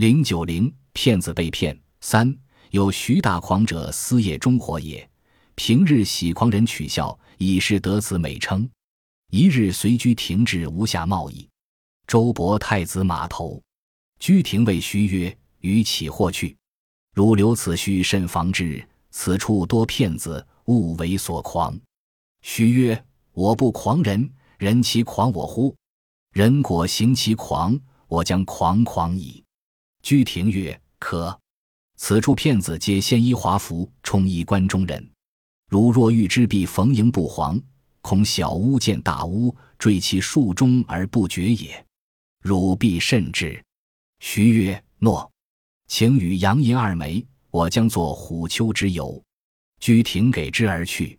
零九零骗子被骗三有徐大狂者私业中火也，平日喜狂人取笑，以是得此美称。一日随居停至无暇贸易，周勃太子码头，居廷谓徐曰：“与起货去，汝留此须慎防之。此处多骗子，勿为所狂。”徐曰：“我不狂人，人其狂我乎？人果行其狂，我将狂狂矣。”居廷曰：“可。此处骗子皆鲜衣华服，充衣关中人。如若欲之，必逢迎不黄，恐小巫见大巫，坠其树中而不觉也。汝必慎之。”徐曰：“诺。请与洋银二枚，我将作虎丘之游。”居廷给之而去。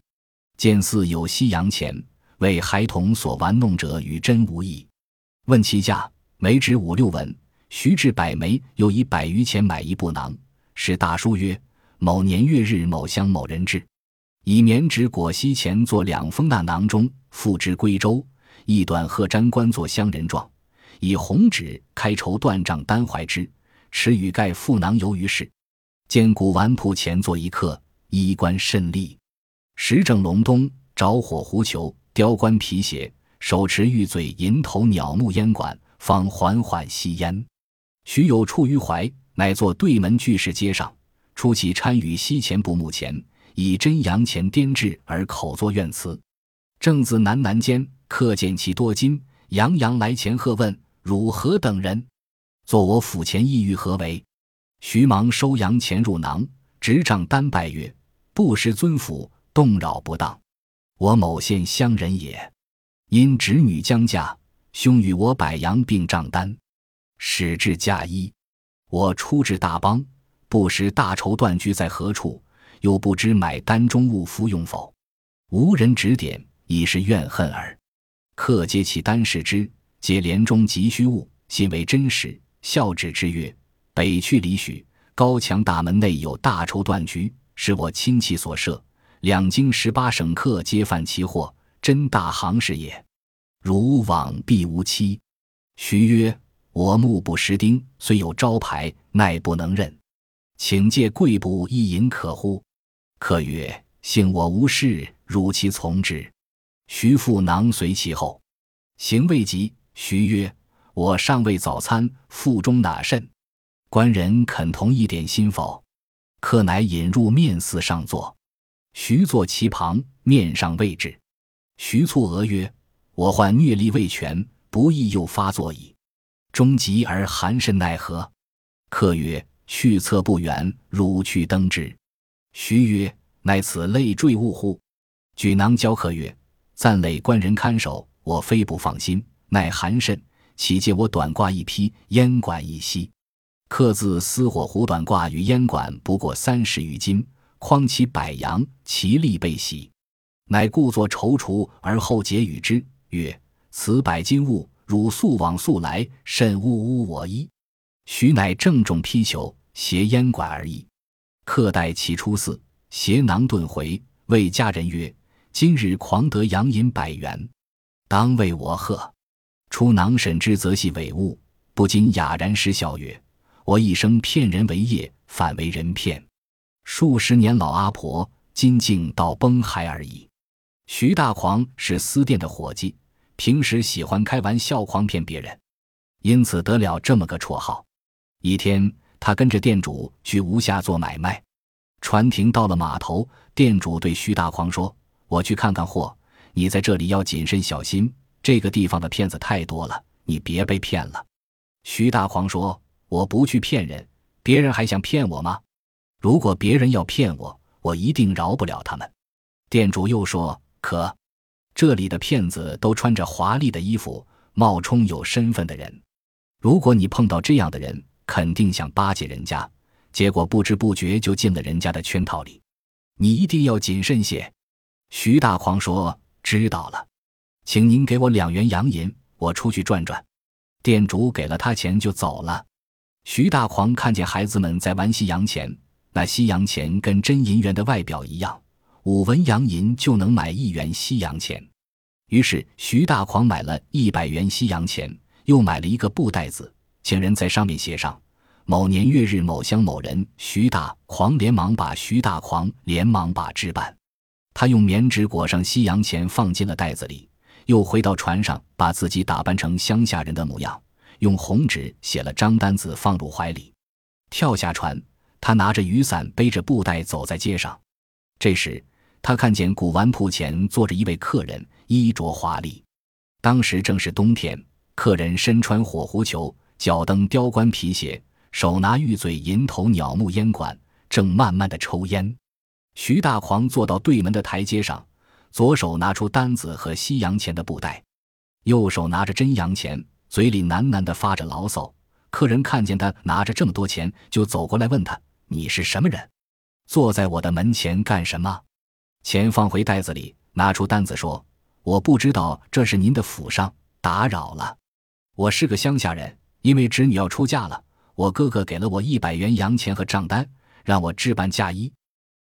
见似有西洋钱，为孩童所玩弄者，与真无异。问其价，每值五六文。徐至百枚，又以百余钱买一布囊，使大书曰：“某年月日某乡某人至。”以棉纸裹锡钱作两封，那囊中付之归州。一短鹤毡官作乡人状，以红纸开绸断账单怀之。持与盖覆囊游于市，见古玩铺前坐一客，衣冠甚丽。时正隆冬，着火狐裘，雕冠皮鞋，手持玉嘴银头鸟目烟管，方缓缓吸烟。许有处于怀，乃坐对门巨石阶上，出其参与西前部目前，以真阳钱颠制而口作怨词。正子喃喃间，客见其多金，洋洋来前贺问：“汝何等人？坐我府前意欲何为？”徐忙收洋钱入囊，执杖单拜曰：“不识尊府，动扰不当。我某县乡人也，因侄女将嫁，兄与我百洋并账单。”使至嫁衣，我出至大邦，不识大绸缎居在何处，又不知买单中物服用否，无人指点，已是怨恨耳。客皆其单视之，皆帘中急需物，信为真实，笑指之曰：“北去里许，高墙大门内有大绸缎局，是我亲戚所设，两京十八省客皆贩其货，真大行市也。如往必无期。”徐曰。我目不识丁，虽有招牌，奈不能认，请借贵部一饮可乎？客曰：“幸我无事，汝其从之。”徐父囊随其后，行未及，徐曰：“我尚未早餐，腹中哪甚？官人肯同一点心否？”客乃引入面寺上座，徐坐其旁，面上未至。徐促额曰：“我患疟力未全，不亦又发作矣。”终极而寒甚奈何？客曰：“去策不远，汝去登之。”徐曰：“乃此累赘物乎？”举囊交客曰：“暂累官人看守，我非不放心。奈寒甚，岂借我短褂一匹，烟管一吸。客自私火壶短褂与烟管不过三十余斤，匡其百阳，其力备喜。乃故作踌躇，而后解与之曰：‘此百金物。’”汝速往速来，甚呜呜我衣。徐乃郑重披裘，携烟管而已。客待其出寺，携囊遁回，谓家人曰：“今日狂得洋银百元，当为我贺。”出囊审之，则系伪物，不禁哑然失笑曰：“我一生骗人为业，反为人骗。数十年老阿婆，今竟到崩骸而已。”徐大狂是私店的伙计。平时喜欢开玩笑诓骗别人，因此得了这么个绰号。一天，他跟着店主去吴下做买卖，船停到了码头，店主对徐大狂说：“我去看看货，你在这里要谨慎小心。这个地方的骗子太多了，你别被骗了。”徐大狂说：“我不去骗人，别人还想骗我吗？如果别人要骗我，我一定饶不了他们。”店主又说：“可。”这里的骗子都穿着华丽的衣服，冒充有身份的人。如果你碰到这样的人，肯定想巴结人家，结果不知不觉就进了人家的圈套里。你一定要谨慎些。徐大狂说：“知道了，请您给我两元洋银，我出去转转。”店主给了他钱就走了。徐大狂看见孩子们在玩西洋钱，那西洋钱跟真银元的外表一样。五文洋银就能买一元西洋钱，于是徐大狂买了一百元西洋钱，又买了一个布袋子，请人在上面写上：“某年月日某乡某人徐大狂连忙把徐大狂连忙把置办。他用棉纸裹上西洋钱，放进了袋子里，又回到船上，把自己打扮成乡下人的模样，用红纸写了张单子放入怀里，跳下船。他拿着雨伞，背着布袋走在街上。这时，他看见古玩铺前坐着一位客人，衣着华丽。当时正是冬天，客人身穿火狐裘，脚蹬雕冠皮鞋，手拿玉嘴银头鸟目烟管，正慢慢的抽烟。徐大狂坐到对门的台阶上，左手拿出单子和西洋钱的布袋，右手拿着真洋钱，嘴里喃喃的发着牢骚。客人看见他拿着这么多钱，就走过来问他。你是什么人？坐在我的门前干什么？钱放回袋子里，拿出单子说：“我不知道这是您的府上，打扰了。我是个乡下人，因为侄女要出嫁了，我哥哥给了我一百元洋钱和账单，让我置办嫁衣。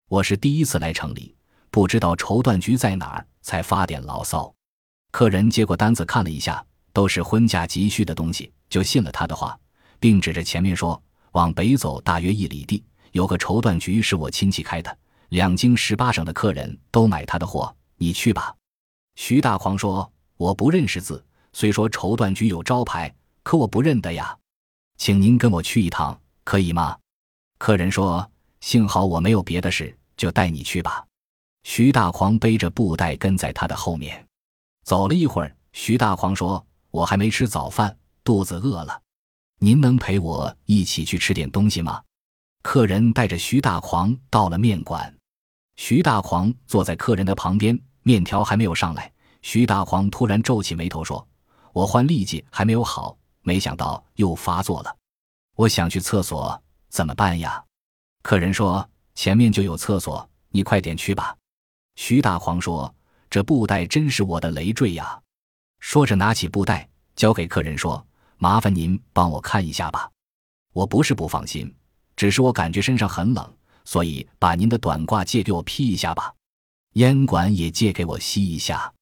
我是第一次来城里，不知道绸缎局在哪儿，才发点牢骚。”客人接过单子看了一下，都是婚嫁急需的东西，就信了他的话，并指着前面说：“往北走大约一里地。”有个绸缎局是我亲戚开的，两京十八省的客人都买他的货，你去吧。徐大狂说：“我不认识字，虽说绸缎局有招牌，可我不认得呀。请您跟我去一趟，可以吗？”客人说：“幸好我没有别的事，就带你去吧。”徐大狂背着布袋跟在他的后面，走了一会儿，徐大狂说：“我还没吃早饭，肚子饿了，您能陪我一起去吃点东西吗？”客人带着徐大狂到了面馆，徐大狂坐在客人的旁边，面条还没有上来，徐大狂突然皱起眉头说：“我换痢疾还没有好，没想到又发作了，我想去厕所，怎么办呀？”客人说：“前面就有厕所，你快点去吧。”徐大狂说：“这布袋真是我的累赘呀！”说着拿起布袋交给客人说：“麻烦您帮我看一下吧，我不是不放心。”只是我感觉身上很冷，所以把您的短褂借给我披一下吧，烟管也借给我吸一下。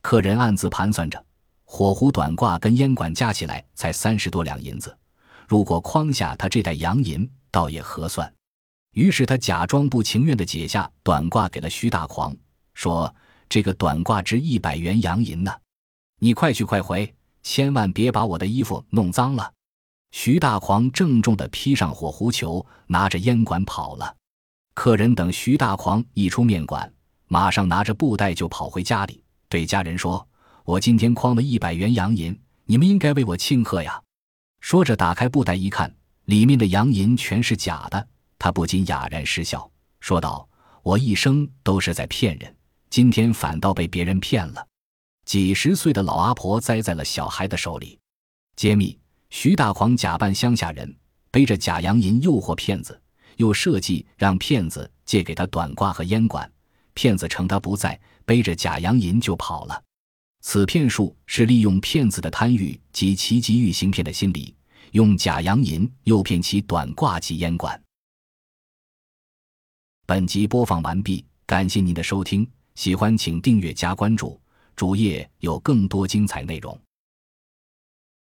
客人暗自盘算着，火狐短褂跟烟管加起来才三十多两银子，如果框下他这袋洋银，倒也合算。于是他假装不情愿地解下短褂给了徐大狂，说：“这个短褂值一百元洋银呢，你快去快回，千万别把我的衣服弄脏了。”徐大狂郑重地披上火狐裘，拿着烟管跑了。客人等徐大狂一出面馆，马上拿着布袋就跑回家里，对家人说：“我今天诓了一百元洋银，你们应该为我庆贺呀。”说着，打开布袋一看，里面的洋银全是假的，他不禁哑然失笑，说道：“我一生都是在骗人，今天反倒被别人骗了。”几十岁的老阿婆栽在了小孩的手里。揭秘。徐大狂假扮乡下人，背着假洋银诱惑骗子，又设计让骗子借给他短褂和烟管。骗子趁他不在，背着假洋银就跑了。此骗术是利用骗子的贪欲及其急于行骗的心理，用假洋银诱骗其短褂及烟管。本集播放完毕，感谢您的收听，喜欢请订阅加关注，主页有更多精彩内容。